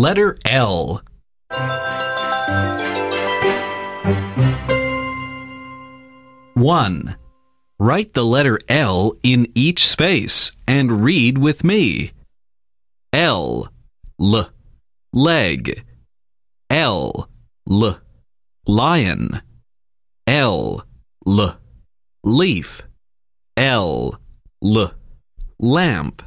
Letter L. One. Write the letter L in each space and read with me. L. L. Leg. L. L. Lion. L. L. Leaf. L. L. Lamp.